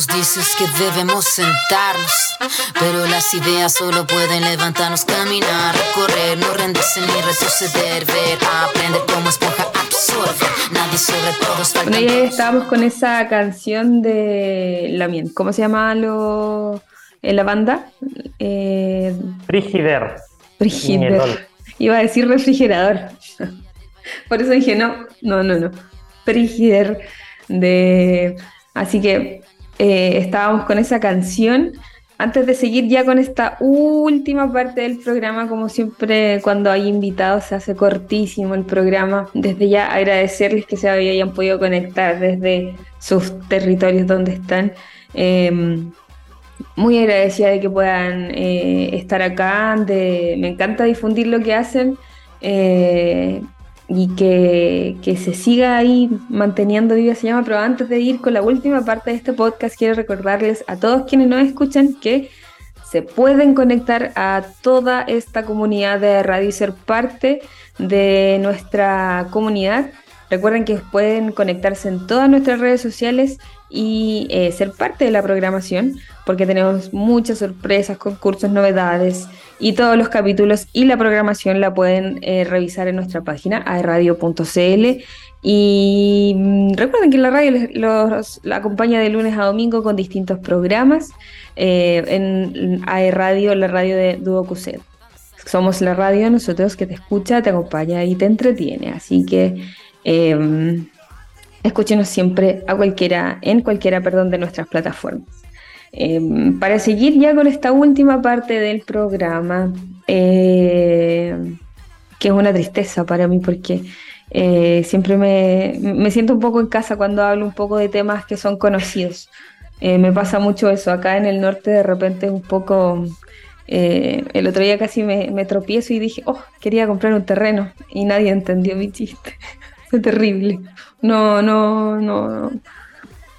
nos dices que debemos sentarnos, pero las ideas solo pueden levantarnos, caminar, recorrer, no rendirse ni retroceder, ver, aprender como esponja absorbe, nadie sobre todos. Bueno, ya estábamos con esa canción de Lamien, ¿cómo se llama lo, en la banda? Eh... Frigider. Frigider. Iba a decir refrigerador. Por eso dije, no, no, no, no. Frigider de... Así que eh, estábamos con esa canción. Antes de seguir ya con esta última parte del programa, como siempre cuando hay invitados se hace cortísimo el programa. Desde ya agradecerles que se hayan podido conectar desde sus territorios donde están. Em, muy agradecida de que puedan eh, estar acá. Me encanta difundir lo que hacen. Eh, y que, que, se siga ahí manteniendo viva se llama, pero antes de ir con la última parte de este podcast, quiero recordarles a todos quienes nos escuchan que se pueden conectar a toda esta comunidad de radio y ser parte de nuestra comunidad. Recuerden que pueden conectarse en todas nuestras redes sociales y eh, ser parte de la programación, porque tenemos muchas sorpresas, concursos, novedades y todos los capítulos y la programación la pueden eh, revisar en nuestra página aerradio.cl y mm, recuerden que la radio los, la acompaña de lunes a domingo con distintos programas eh, en aerradio, la radio de Duo Somos la radio nosotros que te escucha, te acompaña y te entretiene, así que em, escúchenos siempre a cualquiera, en cualquiera, perdón, de nuestras plataformas. Em, para seguir ya con esta última parte del programa, eh, que es una tristeza para mí porque eh, siempre me, siento un poco en casa cuando hablo un poco de temas que son conocidos. Eh, me pasa mucho eso, acá en el norte de repente un poco... el otro día casi me, me tropiezo y dije, oh, quería comprar un terreno y nadie entendió mi chiste. Fue terrible. No, no, no,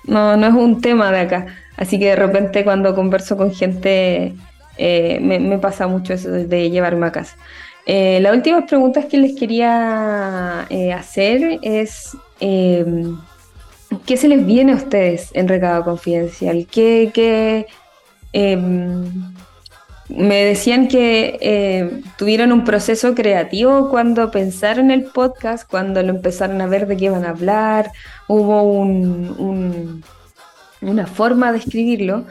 no, no es un tema de acá. Así que de repente cuando converso con gente eh, me, pasa mucho eso de llevarme a casa. Eh, las últimas preguntas que les quería eh, hacer es, em, ¿qué se les viene a ustedes en Recado Confidencial? ¿Qué, em, me decían que tuvieron un proceso creativo cuando pensaron el podcast, cuando lo empezaron a ver de qué iban a hablar, hubo un una forma de escribirlo.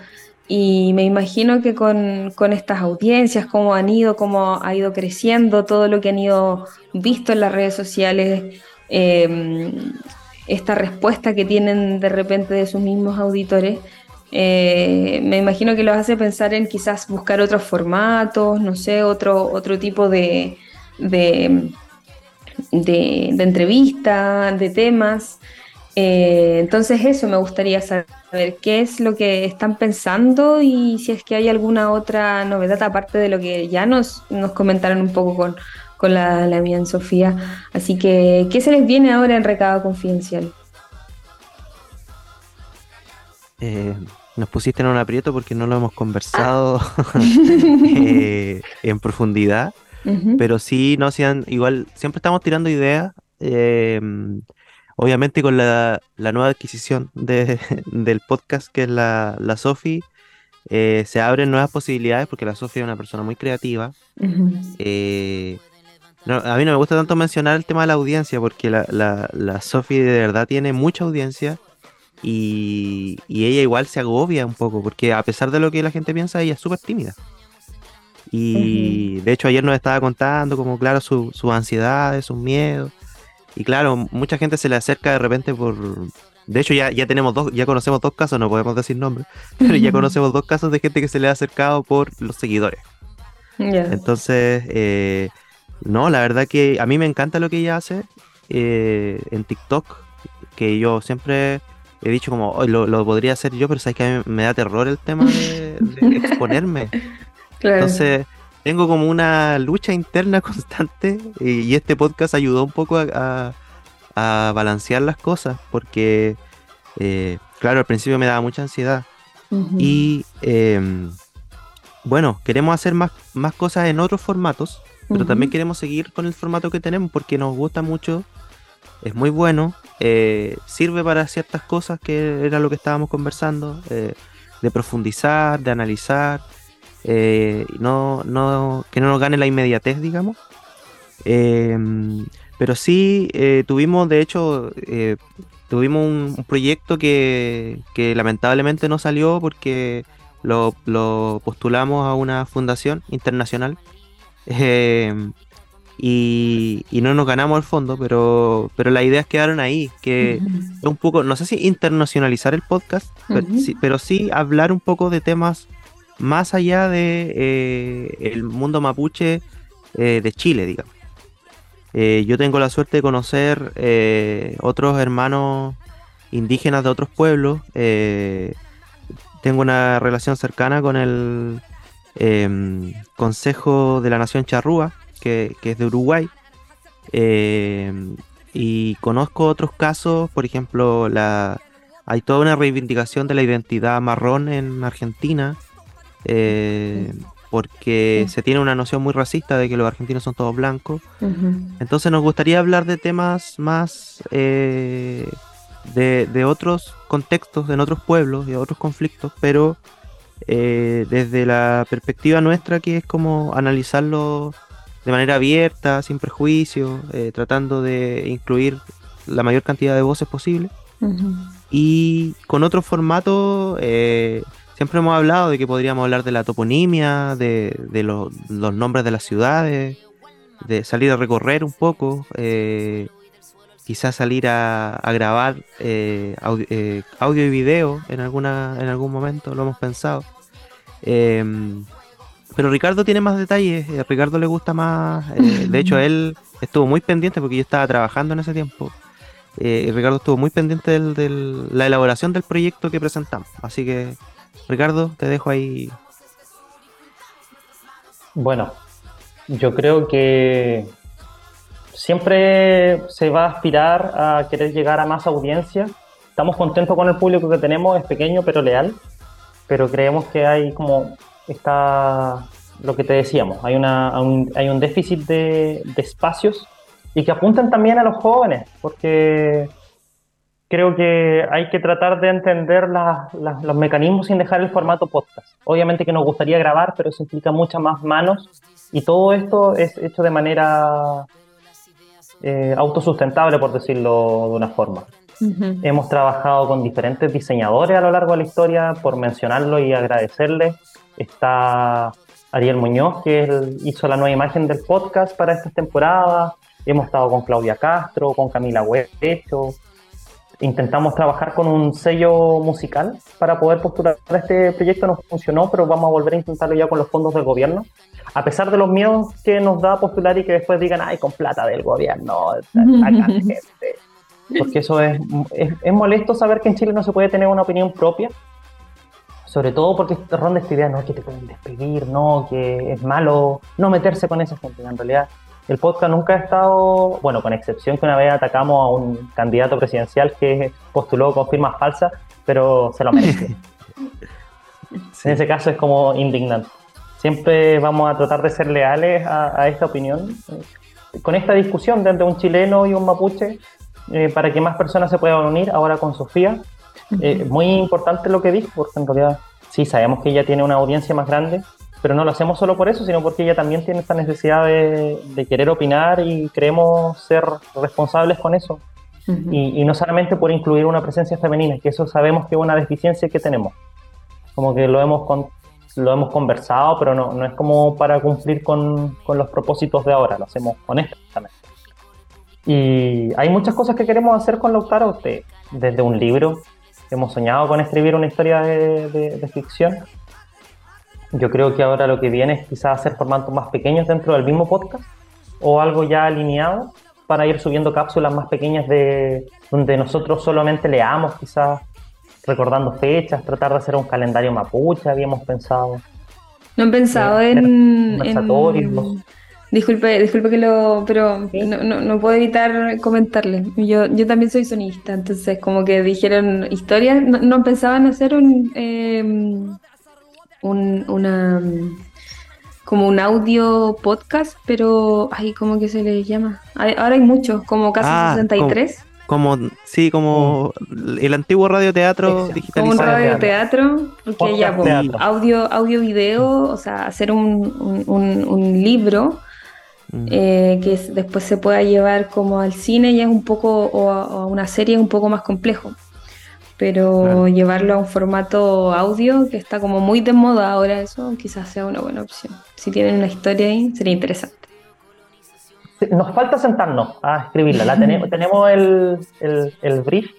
Y me imagino que con, estas audiencias, cómo han ido, cómo ha ido creciendo, todo lo que han ido visto en las redes sociales, em, esta respuesta que tienen de repente de sus mismos auditores, eh, me imagino que los hace pensar en quizás buscar otros formatos, no sé, otro, otro tipo de, de, de, de entrevista, de temas. Eh, entonces eso me gustaría saber qué es lo que están pensando y si es que hay alguna otra novedad aparte de lo que ya nos, nos comentaron un poco con, con la, la mía Sofía. Así que, ¿qué se les viene ahora en recado confidencial? Eh, nos pusiste en un aprieto porque no lo hemos conversado eh, en profundidad, pero sí, no sean igual, siempre estamos tirando ideas. Eh, Obviamente con la, nueva adquisición de, del podcast que es la, la Sofi, eh, se abren nuevas posibilidades porque la Sofi es una persona muy creativa. Eh, a mí no me gusta tanto mencionar el tema de la audiencia porque la, la, Sofi de verdad tiene mucha audiencia y, ella igual se agobia un poco porque a pesar de lo que la gente piensa, ella es súper tímida. Y de hecho ayer nos estaba contando como claro sus ansiedades, sus miedos. Y claro, mucha gente se le acerca de repente por... De hecho, ya, ya tenemos dos, ya conocemos dos casos, no podemos decir nombres, pero ya conocemos dos casos de gente que se le ha acercado por los seguidores. Entonces, eh, no, la verdad que a mí me encanta lo que ella hace eh, en TikTok, que yo siempre he dicho como, lo, podría hacer yo, pero sabes que a mí me da terror el tema de, exponerme. Entonces, tengo como una lucha interna constante y, este podcast ayudó un poco a, balancear las cosas porque, eh, claro, al principio me daba mucha ansiedad. Y em, bueno, queremos hacer más, más cosas en otros formatos, pero también queremos seguir con el formato que tenemos porque nos gusta mucho es muy bueno, eh, sirve para ciertas cosas que era lo que estábamos conversando, eh, de profundizar, de analizar, eh, no, no, que no nos gane la inmediatez, digamos. Em, pero sí tuvimos, de hecho, tuvimos un, proyecto que, que, lamentablemente no salió porque lo, lo postulamos a una fundación internacional. Em, y, no nos ganamos el fondo, pero, pero las ideas quedaron ahí, que es un poco, no sé si internacionalizar el podcast, pero, sí, hablar un poco de temas más allá de eh, el mundo mapuche eh, de Chile, digamos. Eh, yo tengo la suerte de conocer otros hermanos indígenas de otros pueblos. tengo una relación cercana con el em, Consejo de la Nación Charrúa, que, es de Uruguay. Eh, y conozco otros casos, por ejemplo, la, hay toda una reivindicación de la identidad marrón en Argentina, eh, porque se tiene una noción muy racista de que los argentinos son todos blancos. Entonces nos gustaría hablar de temas más eh, de, de, otros contextos, en otros pueblos y otros conflictos, pero desde la perspectiva nuestra que es como analizarlo de manera abierta, sin prejuicios, eh, tratando de incluir la mayor cantidad de voces posible. Y con otro formato, eh, siempre hemos hablado de que podríamos hablar de la toponimia, de, los nombres de las ciudades, de salir a recorrer un poco, eh, quizás salir a, grabar audio, audio, y video en, alguna, en algún momento, lo hemos pensado. Em, pero Ricardo tiene más detalles, a Ricardo le gusta más, eh, de hecho él estuvo muy pendiente porque yo estaba trabajando en ese tiempo. Eh, y Ricardo estuvo muy pendiente de la elaboración del proyecto que presentamos. Así que, Ricardo, te dejo ahí. Bueno, yo creo que siempre se va a aspirar a querer llegar a más audiencia. Estamos contentos con el público que tenemos, es pequeño pero leal, pero creemos que hay como está lo que te decíamos, hay, una, un, hay un déficit de, espacios y que apuntan también a los jóvenes, porque creo que hay que tratar de entender los mecanismos sin dejar el formato podcast. Obviamente que nos gustaría grabar, pero eso implica muchas más manos y todo esto es hecho de manera eh, autosustentable, por decirlo de una forma. Hemos trabajado con diferentes diseñadores a lo largo de la historia, por mencionarlo y agradecerles Está Ariel Muñoz, que hizo la nueva imagen del podcast para esta temporada. Hemos estado con Claudia Castro, con Camila Huecho. Intentamos trabajar con un sello musical para poder postular este proyecto. No funcionó, pero vamos a volver a intentarlo ya con los fondos del gobierno. A pesar de los miedos que nos da postular y que después digan, ay, con plata del gobierno, Porque eso es, es molesto saber que en Chile no se puede tener una opinión propia sobre todo porque ronda esta idea, no, que te pueden despedir, no, que es malo no meterse con esa gente. En realidad, el podcast nunca ha estado, bueno, con excepción que una vez atacamos a un candidato presidencial que postuló con firmas falsas, pero se lo merece. En ese caso es como indignante. Siempre vamos a tratar de ser leales a, esta opinión. Con esta discusión de entre un chileno y un mapuche, eh, para que más personas se puedan unir, ahora con Sofía, eh, muy importante lo que dijo, porque en realidad sí sabemos que ella tiene una audiencia más grande, pero no lo hacemos solo por eso, sino porque ella también tiene esta necesidad de, querer opinar y creemos ser responsables con eso. y, no solamente por incluir una presencia femenina, que eso sabemos que es una deficiencia que tenemos. Como que lo hemos, lo hemos conversado, pero no, no es como para cumplir con, con los propósitos de ahora, lo hacemos honestamente. Y hay muchas cosas que queremos hacer con Lautaro, desde un libro hemos soñado con escribir una historia de, ficción. Yo creo que ahora lo que viene es quizás hacer formatos más pequeños dentro del mismo podcast o algo ya alineado para ir subiendo cápsulas más pequeñas de donde nosotros solamente leamos, quizás recordando fechas, tratar de hacer un calendario mapuche, habíamos pensado. No han pensado eh, en, en, Disculpe, disculpe que lo, pero no, no, puedo evitar comentarle. Yo, yo también soy sonista, entonces como que dijeron historias, no, pensaban hacer un, em, un una como un audio podcast, pero ay, ¿cómo que se le llama? ahora hay muchos, como casi 63. Ah, como, sí, como el antiguo radioteatro digitalizado. Como un radioteatro, porque ya, pues, audio, audio, video, o sea, hacer un, un, libro mm. eh, que después se pueda llevar como al cine ya es un poco, o a, una serie es un poco más complejo. Pero llevarlo a un formato audio, que está como muy de moda ahora, eso quizás sea una buena opción. Si tienen una historia ahí, sería interesante nos falta sentarnos a escribirla. La tenemos, tenemos el, el, brief,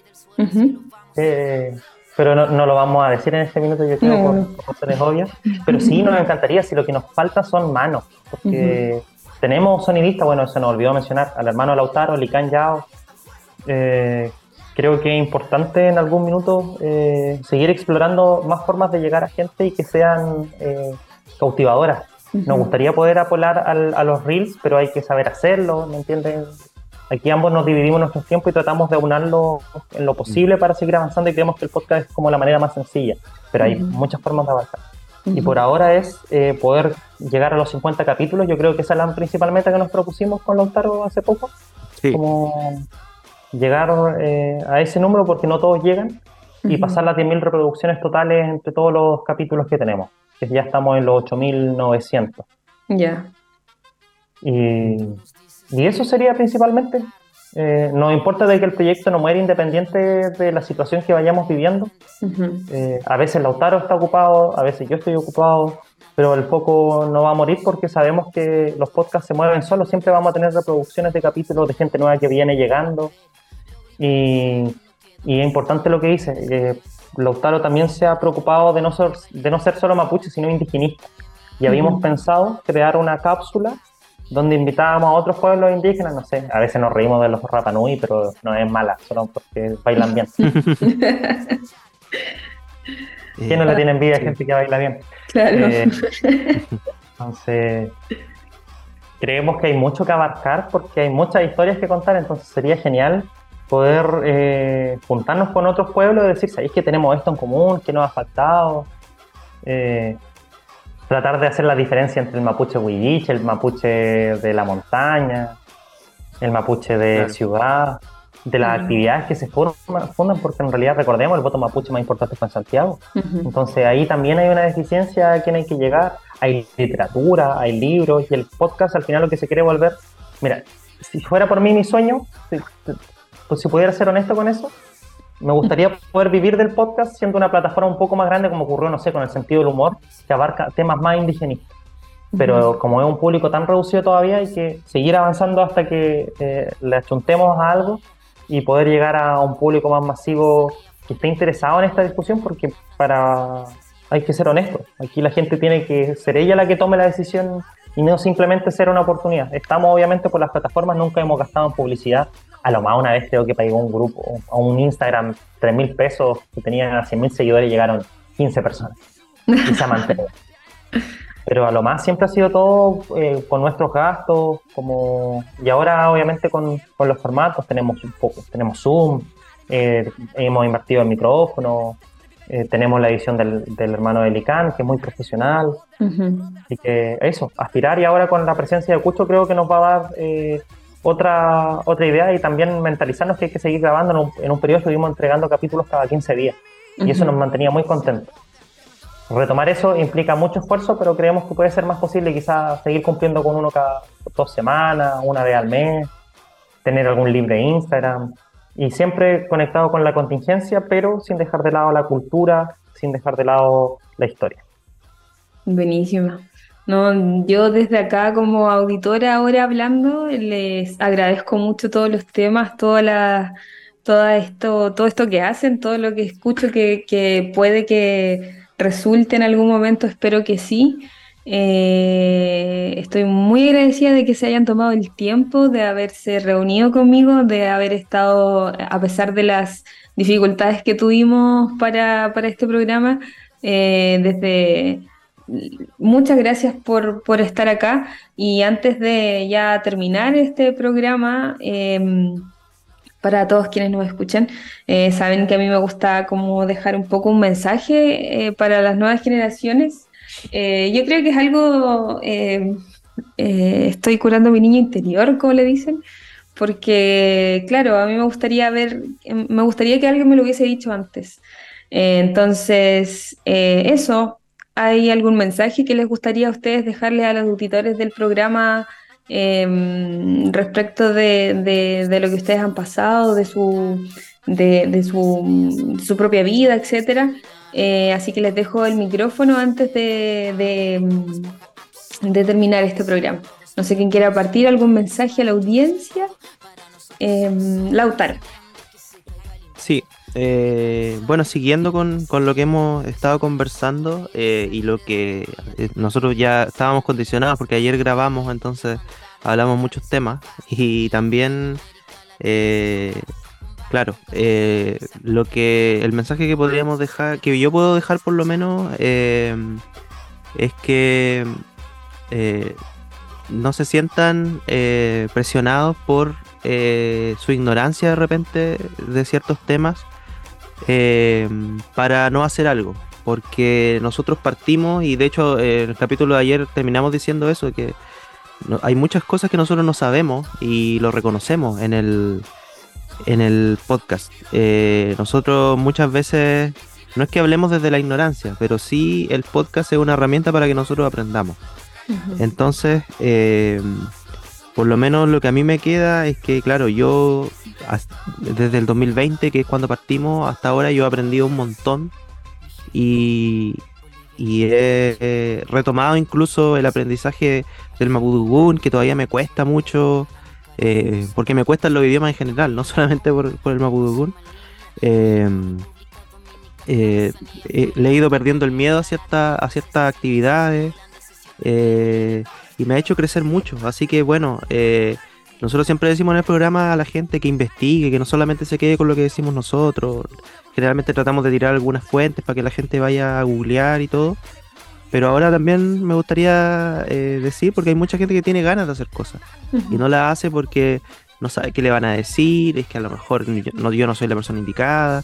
eh, pero no, lo vamos a decir en este minuto, yo creo, por, razones obvias. Pero sí nos encantaría, si lo que nos falta son manos, porque tenemos sonidista, bueno, se nos olvidó mencionar, al hermano Lautaro, Lican Yao. Eh, creo que es importante en algún minuto eh, seguir explorando más formas de llegar a gente y que sean cautivadoras. Nos gustaría poder apolar a los reels, pero hay que saber hacerlo, ¿me entienden? Aquí ambos nos dividimos nuestro tiempo y tratamos de aunarlo en lo posible para seguir avanzando y creemos que el podcast es como la manera más sencilla, pero hay muchas formas de avanzar. Y por ahora es eh, poder llegar a los 50 capítulos, yo creo que esa es la principal meta que nos propusimos con Lautaro hace poco, como llegar eh, a ese número porque no todos llegan y pasar las 10.000 reproducciones totales entre todos los capítulos que tenemos que ya estamos en los 8.900. Ya. Y, y, eso sería principalmente. Eh, nos importa de que el proyecto no muera independiente de la situación que vayamos viviendo. Eh, a veces Lautaro está ocupado, a veces yo estoy ocupado, pero el foco no va a morir porque sabemos que los podcasts se mueven solos. Siempre vamos a tener reproducciones de capítulos de gente nueva que viene llegando. Y, y es importante lo que dice. Eh, Lautaro también se ha preocupado de no ser, de no ser solo mapuche, sino indigenista. Y habíamos pensado crear una cápsula donde invitábamos a otros pueblos indígenas, no sé, a veces nos reímos de los Rapanui, pero no es mala, solo porque bailan bien. ¿Quién no le tiene envidia a gente que baila bien? Claro. Eh, entonces, creemos que hay mucho que abarcar porque hay muchas historias que contar, entonces sería genial poder eh, juntarnos con otros pueblos y decir, ¿sabéis que tenemos esto en común? ¿Qué nos ha faltado? Eh, tratar de hacer la diferencia entre el mapuche huilliche, el mapuche de la montaña, el mapuche de ciudad, de las actividades que se fundan, porque en realidad recordemos, el voto mapuche más importante fue en Santiago. Entonces ahí también hay una deficiencia a quien hay que llegar. Hay literatura, hay libros y el podcast al final lo que se quiere volver. Mira, si fuera por mí mi sueño, pues si pudiera ser honesto con eso, me gustaría poder vivir del podcast siendo una plataforma un poco más grande como ocurrió, no sé, con el sentido del humor, que abarca temas más indigenistas. Pero como es un público tan reducido todavía, hay que seguir avanzando hasta que eh, le achuntemos a algo y poder llegar a un público más masivo que esté interesado en esta discusión, porque para hay que ser honesto. Aquí la gente tiene que ser ella la que tome la decisión y no simplemente ser una oportunidad. Estamos obviamente por las plataformas, nunca hemos gastado en publicidad, a lo más una vez creo que pagó un grupo, a un Instagram, 3 mil pesos, que tenía 100 mil seguidores y llegaron 15 personas. Y se Pero a lo más siempre ha sido todo eh, con nuestros gastos, como y ahora obviamente con, con los formatos tenemos un poco, tenemos Zoom, eh, hemos invertido en micrófono, eh, tenemos la edición del, del, hermano de Lican, que es muy profesional. y que eso, aspirar y ahora con la presencia de Cucho creo que nos va a dar otra, otra idea y también mentalizarnos que hay que seguir grabando. En un, en un periodo estuvimos entregando capítulos cada 15 días y eso nos mantenía muy contentos. Retomar eso implica mucho esfuerzo, pero creemos que puede ser más posible quizás seguir cumpliendo con uno cada dos semanas, una vez al mes, tener algún libre Instagram y siempre conectado con la contingencia, pero sin dejar de lado la cultura, sin dejar de lado la historia. Buenísimo. No, yo desde acá como auditora ahora hablando, les agradezco mucho todos los temas, toda la, todo esto, todo esto que hacen, todo lo que escucho que, puede que resulte en algún momento, espero que sí. Eh, estoy muy agradecida de que se hayan tomado el tiempo, de haberse reunido conmigo, de haber estado, a pesar de las dificultades que tuvimos para, este programa, eh, desde muchas gracias por, estar acá. Y antes de ya terminar este programa, em, para todos quienes nos escuchan, eh, saben que a mí me gusta como dejar un poco un mensaje eh, para las nuevas generaciones. Eh, yo creo que es algo, eh, estoy curando mi niño interior, como le dicen, porque, claro, a mí me gustaría ver, me gustaría que alguien me lo hubiese dicho antes. entonces, eso, ¿hay algún mensaje que les gustaría a ustedes dejarle a los auditores del programa? Em, respecto de, lo que ustedes han pasado, de su, de, su, propia vida, etcétera. Eh, así que les dejo el micrófono antes de, terminar este programa. No sé quién quiera partir, algún mensaje a la audiencia. Eh, Lautaro. Sí, eh, bueno, siguiendo con, con, lo que hemos estado conversando eh, y lo que nosotros ya estábamos condicionados, porque ayer grabamos, entonces hablamos muchos temas y también Claro, eh, lo que el mensaje que podríamos dejar, que yo puedo dejar por lo menos, eh, es que eh, no se sientan presionados por su ignorancia de repente de ciertos temas para no hacer algo, porque nosotros partimos y de hecho en el capítulo de ayer terminamos diciendo eso, que hay muchas cosas que nosotros no sabemos y lo reconocemos en el en el podcast. Eh, nosotros muchas veces, no es que hablemos desde la ignorancia, pero sí el podcast es una herramienta para que nosotros aprendamos. Entonces, eh, por lo menos lo que a mí me queda es que, claro, yo desde el 2020, que es cuando partimos, hasta ahora yo he aprendido un montón y, he, retomado incluso el aprendizaje del Mapudugun, que todavía me cuesta mucho eh, porque me cuestan los idiomas en general, no solamente por, el Mapudungun. Eh, eh, le he ido perdiendo el miedo a, cierta, a ciertas actividades y me ha hecho crecer mucho. Así que bueno, nosotros siempre decimos en el programa a la gente que investigue, que no solamente se quede con lo que decimos nosotros. Generalmente tratamos de tirar algunas fuentes para que la gente vaya a googlear y todo. Pero ahora también me gustaría eh, decir, porque hay mucha gente que tiene ganas de hacer cosas y no la hace porque no sabe qué le van a decir, es que a lo mejor yo no, yo no soy la persona indicada.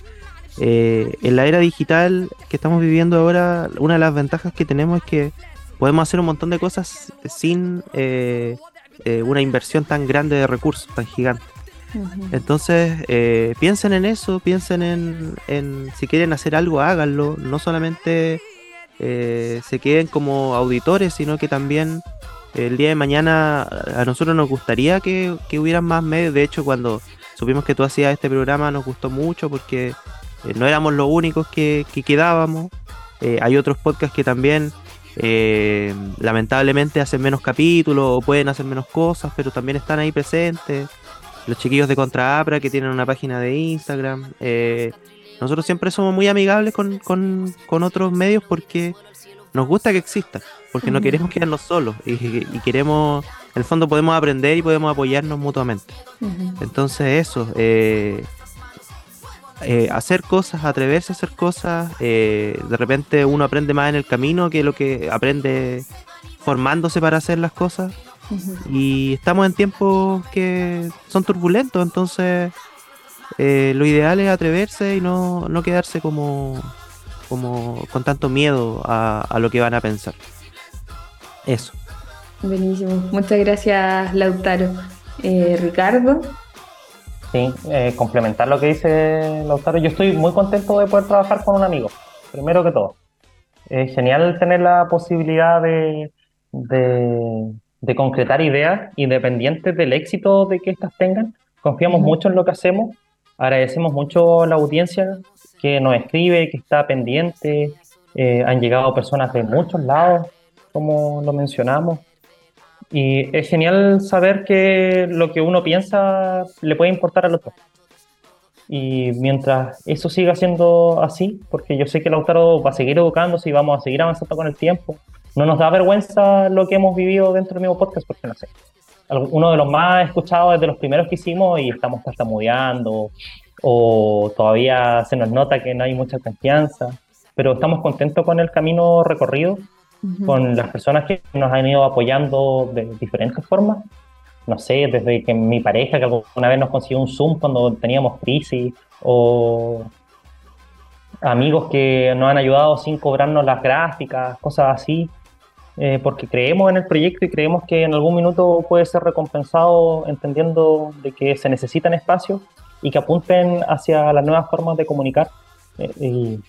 Eh, en la era digital que estamos viviendo ahora, una de las ventajas que tenemos es que podemos hacer un montón de cosas sin eh, una inversión tan grande de recursos, tan gigante. Entonces, piensen en eso, piensen en, en si quieren hacer algo, háganlo, no solamente eh, se queden como auditores, sino que también el día de mañana a nosotros nos gustaría que, hubieran más medios. De hecho, cuando supimos que tú hacías este programa nos gustó mucho porque eh, no éramos los únicos que, quedábamos. Eh, hay otros podcasts que también lamentablemente hacen menos capítulos o pueden hacer menos cosas, pero también están ahí presentes. Los chiquillos de Contra Apra que tienen una página de Instagram. Nosotros siempre somos muy amigables con, otros medios porque nos gusta que existan, porque no queremos quedarnos solos y, queremos, en el fondo podemos aprender y podemos apoyarnos mutuamente. Entonces eso, eh, eh, hacer cosas, atreverse a hacer cosas, eh, de repente uno aprende más en el camino que lo que aprende formándose para hacer las cosas. Y estamos en tiempos que son turbulentos, entonces eh, lo ideal es atreverse y no, quedarse como, como con tanto miedo a, lo que van a pensar. Eso. Buenísimo. Muchas gracias, Lautaro. Eh, Ricardo. Sí, eh, complementar lo que dice Lautaro. Yo estoy muy contento de poder trabajar con un amigo, primero que todo. Es genial tener la posibilidad de, de, de concretar ideas independientes del éxito de que éstas tengan. Confiamos mucho en lo que hacemos Agradecemos mucho la audiencia que nos escribe, que está pendiente. Eh, han llegado personas de muchos lados, como lo mencionamos. Y es genial saber que lo que uno piensa le puede importar al otro. Y mientras eso siga siendo así, porque yo sé que Lautaro va a seguir educándose y vamos a seguir avanzando con el tiempo, no nos da vergüenza lo que hemos vivido dentro del mismo podcast, porque no sé, uno de los más escuchados desde los primeros que hicimos y estamos tartamudeando o todavía se nos nota que no hay mucha confianza, pero estamos contentos con el camino recorrido, con las personas que nos han ido apoyando de diferentes formas. No sé, desde que mi pareja, que alguna vez nos consiguió un Zoom cuando teníamos crisis, o, amigos que nos han ayudado sin cobrarnos las gráficas, cosas así, eh, porque creemos en el proyecto y creemos que en algún minuto puede ser recompensado entendiendo de que se necesitan espacios y que apunten hacia las nuevas formas de comunicar. Eh, y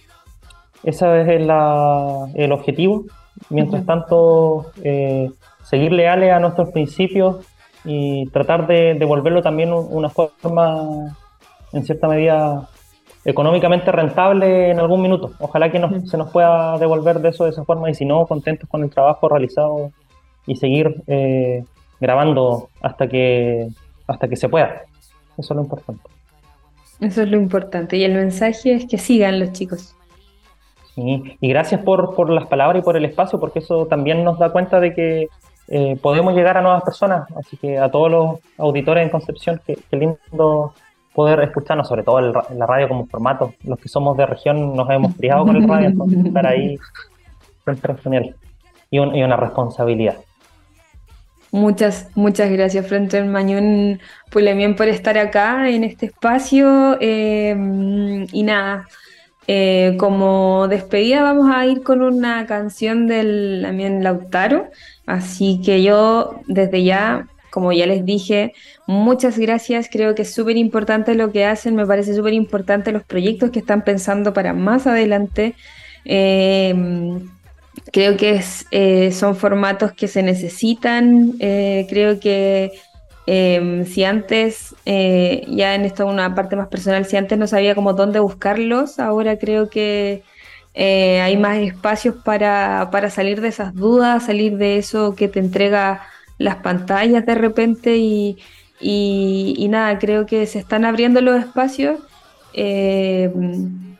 ese es el objetivo. Mientras tanto, eh, seguir leales a nuestros principios y tratar de devolverlo también una forma, en cierta medida, económicamente rentable en algún minuto. Ojalá que se nos pueda devolver de eso de esa forma y si no, contentos con el trabajo realizado y seguir eh, grabando hasta que, hasta que se pueda. Eso es lo importante. Eso es lo importante. Y el mensaje es que sigan los chicos. Y gracias por, por las palabras y por el espacio, porque eso también nos da cuenta de que eh, podemos llegar a nuevas personas. Así que a todos los auditores en Concepción, qué, lindo poder escucharnos, sobre todo en la radio como formato. Los que somos de región nos hemos criado con el radio, entonces estar ahí es genial. Y, y, una responsabilidad. Muchas, muchas gracias, Frente Mañón Pulemien, por estar acá en este espacio. Eh, y nada, eh, como despedida vamos a ir con una canción del también Lautaro, así que yo desde ya, como ya les dije, muchas gracias, creo que es súper importante lo que hacen, me parece súper importante los proyectos que están pensando para más adelante. Eh, creo que eh, son formatos que se necesitan, creo que Em, si antes, eh, ya en esto una parte más personal, si antes no sabía como dónde buscarlos, ahora creo que eh, hay más espacios para, salir de esas dudas, salir de eso que te entrega las pantallas de repente y, nada, creo que se están abriendo los espacios. Em,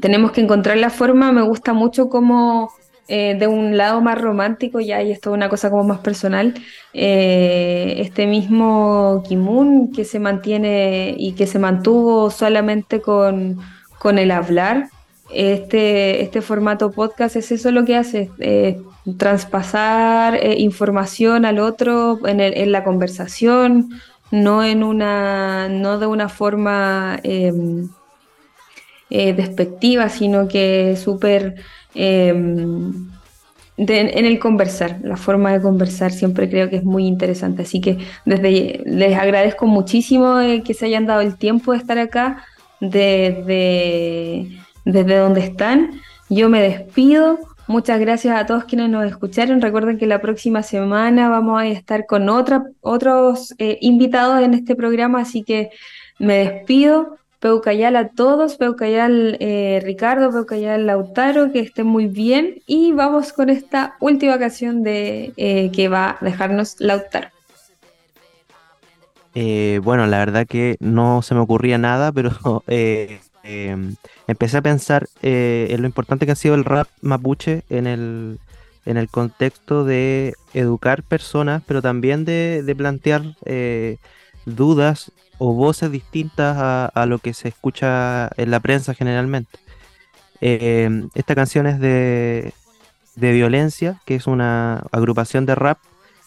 tenemos que encontrar la forma, me gusta mucho cómo eh, de un lado más romántico, ya y esto es una cosa como más personal, eh, este mismo Kimun que se mantiene y que se mantuvo solamente con, con el hablar, este, este formato podcast es eso lo que hace, eh, traspasar información al otro en, en, la conversación, no en una, no de una forma em, despectiva, sino que súper Em, en el conversar, la forma de conversar siempre creo que es muy interesante. Así que desde les agradezco muchísimo eh, que se hayan dado el tiempo de estar acá desde, desde donde están. Yo me despido. Muchas gracias a todos quienes nos escucharon. Recuerden que la próxima semana vamos a estar con otra, otros eh, invitados en este programa, así que me despido. Peucayal a todos, Peucayal eh, Ricardo, Peucayal Lautaro, que estén muy bien y vamos con esta última canción de, eh, que va a dejarnos Lautaro. Eh, bueno, la verdad que no se me ocurría nada, pero em, empecé a pensar en lo importante que ha sido el rap mapuche en el, en el contexto de educar personas, pero también de, de plantear dudas o voces distintas a, lo que se escucha en la prensa generalmente. Eh, esta canción es de, de Violencia, que es una agrupación de rap,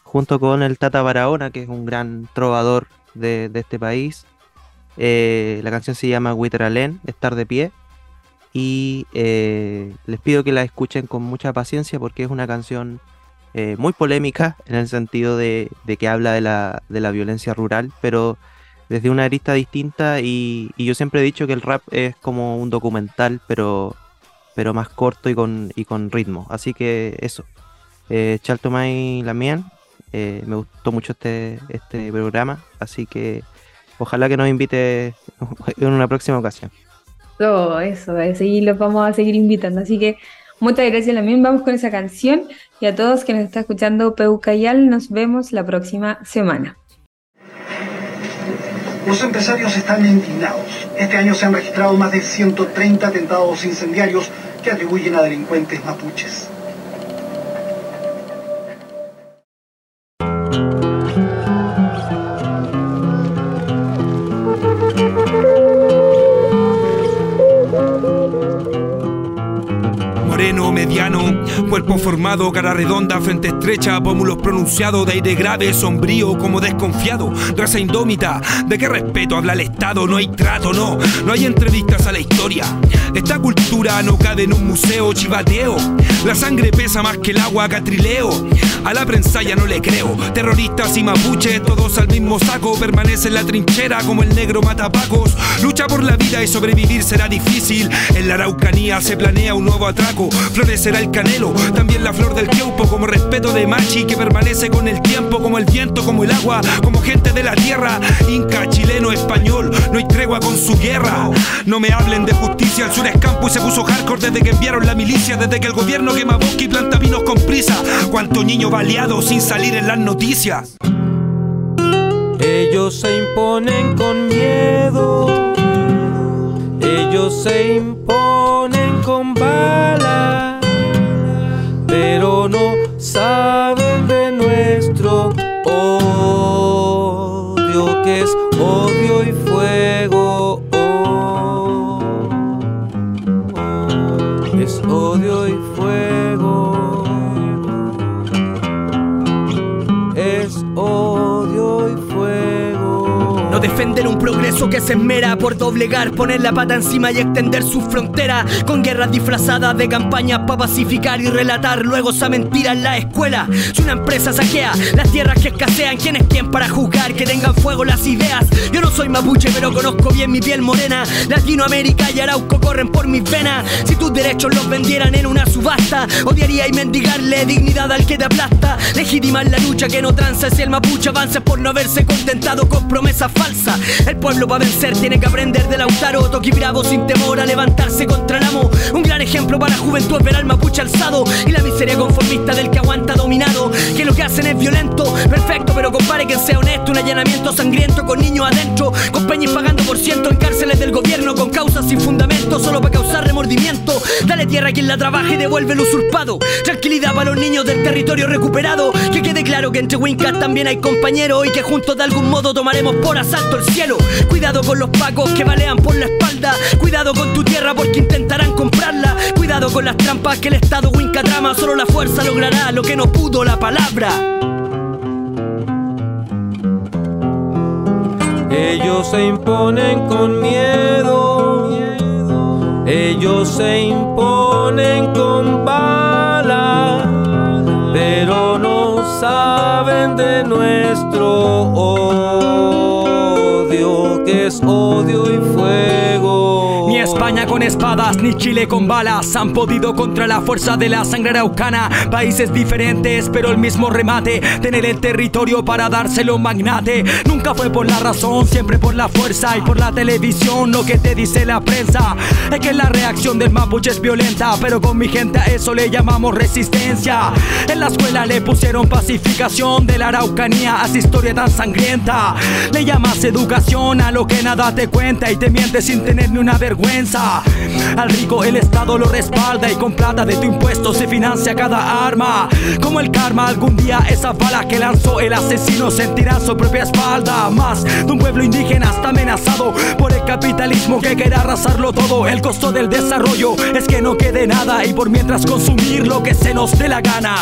junto con el Tata Barahona, que es un gran trovador de, este país. Eh, la canción se llama Witralen, Estar de Pie. Y eh, les pido que la escuchen con mucha paciencia porque es una canción muy polémica en el sentido de, que habla de la, de la, violencia rural, pero desde una arista distinta y, yo siempre he dicho que el rap es como un documental, pero, pero más corto y con, y con ritmo. Así que eso. Eh, Chaltomay Lamien, eh, me gustó mucho este, este programa, así que ojalá que nos invite en una próxima ocasión. Todo eso, eso, y los vamos a seguir invitando. Así que muchas gracias Lamien, vamos con esa canción y a todos que nos están escuchando Peucayal, nos vemos la próxima semana. Los empresarios están indignados. Este año se han registrado más de 130 atentados incendiarios que atribuyen a delincuentes mapuches. Cara redonda, frente estrecha, pómulos pronunciados, de aire grave, sombrío, como desconfiado. Raza indómita, ¿de qué respeto habla el Estado? No hay trato, no, no hay entrevistas a la historia. Esta cultura no cabe en un museo chivateo. La sangre pesa más que el agua catrileo. A la prensa ya no le creo. Terroristas y mapuches, todos al mismo saco. Permanece en la trinchera como el negro matapacos. Lucha por la vida y sobrevivir será difícil. En la Araucanía se planea un nuevo atraco. Florecerá el canelo, también la flor del tiempo como respeto de machi que permanece con el tiempo, como el viento, como el agua, como gente de la tierra. Inca, chileno, español, no hay tregua con su guerra. No me hablen de justicia, el sur es campo y se puso hardcore desde que enviaron la milicia, desde que el gobierno quema bosque y planta vinos con prisa. Cuánto niño baleado sin salir en las noticias. Ellos se imponen con miedo. Ellos se imponen con bala. Pero no saben de nuestro odio, que es odio y fuego. es odio y fuego. Defender un progreso que se esmera por doblegar, poner la pata encima y extender su frontera. Con guerras disfrazadas de campañas para pacificar y relatar luego esa mentira en la escuela. Si una empresa saquea las tierras que escasean, ¿quién es quién para juzgar que tengan fuego las ideas? Yo no soy mapuche, pero conozco bien mi piel morena. Latinoamérica y Arauco corren por mis venas. Si tus derechos los vendieran en una subasta, odiaría y mendigarle dignidad al que te aplasta. Legitimar la lucha que no tranza si el mapuche avanza por no haberse contentado con promesas falsas. El pueblo para vencer tiene que aprender de Lautaro, Toki Bravo sin temor a levantarse contra el amo. Un gran ejemplo para la juventud ver al mapuche alzado y la miseria conformista del que aguanta dominado. Que lo que hacen es violento, pero compare que sea honesto. Un allanamiento sangriento con niños adentro, con peñas pagando por ciento en cárceles del gobierno, con causas sin fundamento, solo para causar remordimiento. Dale tierra a quien la trabaje y devuelve el usurpado. Tranquilidad para los niños del territorio recuperado. Que quede claro que entre Wincat también hay compañeros y que juntos de algún modo tomaremos por asalto el cielo. Cuidado con los pacos que balean por la espalda. Cuidado con tu tierra porque intentarán comprarla. Cuidado con las trampas que el Estado Winca trama. Solo la fuerza logrará lo que no pudo la palabra. Ellos se imponen con miedo. Ellos se imponen con bala. Pero no saben de nuestro odio, que es odio y fuego. España con espadas, ni Chile con balas han podido contra la fuerza de la sangre araucana. Países diferentes, pero el mismo remate. Tener el territorio para dárselo magnate. Nunca fue por la razón, siempre por la fuerza y por la televisión. Lo que te dice la prensa es que la reacción del mapuche es violenta, pero con mi gente a eso le llamamos resistencia. En la escuela le pusieron pacificación de la araucanía a esa historia tan sangrienta. Le llamas educación a lo que nada te cuenta y te mientes sin tener ni una vergüenza. Al rico el Estado lo respalda y con plata de tu impuesto se financia cada arma. Como el karma, algún día esa bala que lanzó el asesino sentirá su propia espalda. Más de un pueblo indígena está amenazado por el capitalismo que quiere arrasarlo todo. El costo del desarrollo es que no quede nada y por mientras consumir lo que se nos dé la gana.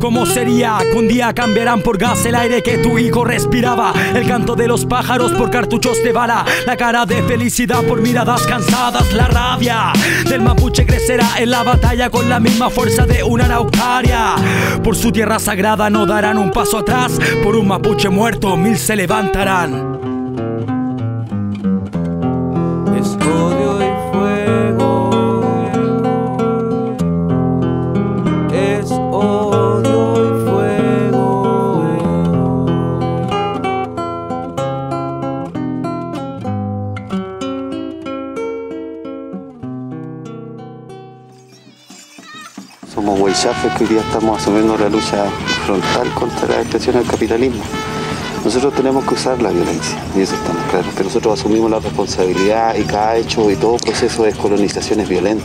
¿Cómo sería que un día cambiarán por gas el aire que tu hijo respiraba? El canto de los pájaros por cartuchos de bala, la cara de felicidad por miradas cansadas, la rabia del mapuche crecerá en la batalla con la misma fuerza de una araucaria. Por su tierra sagrada no darán un paso atrás, por un mapuche muerto mil se levantarán. Que hoy día estamos asumiendo la lucha frontal contra la expresión del capitalismo. Nosotros tenemos que usar la violencia, y eso estamos claros, que nosotros asumimos la responsabilidad y cada hecho y todo proceso de descolonización es violento.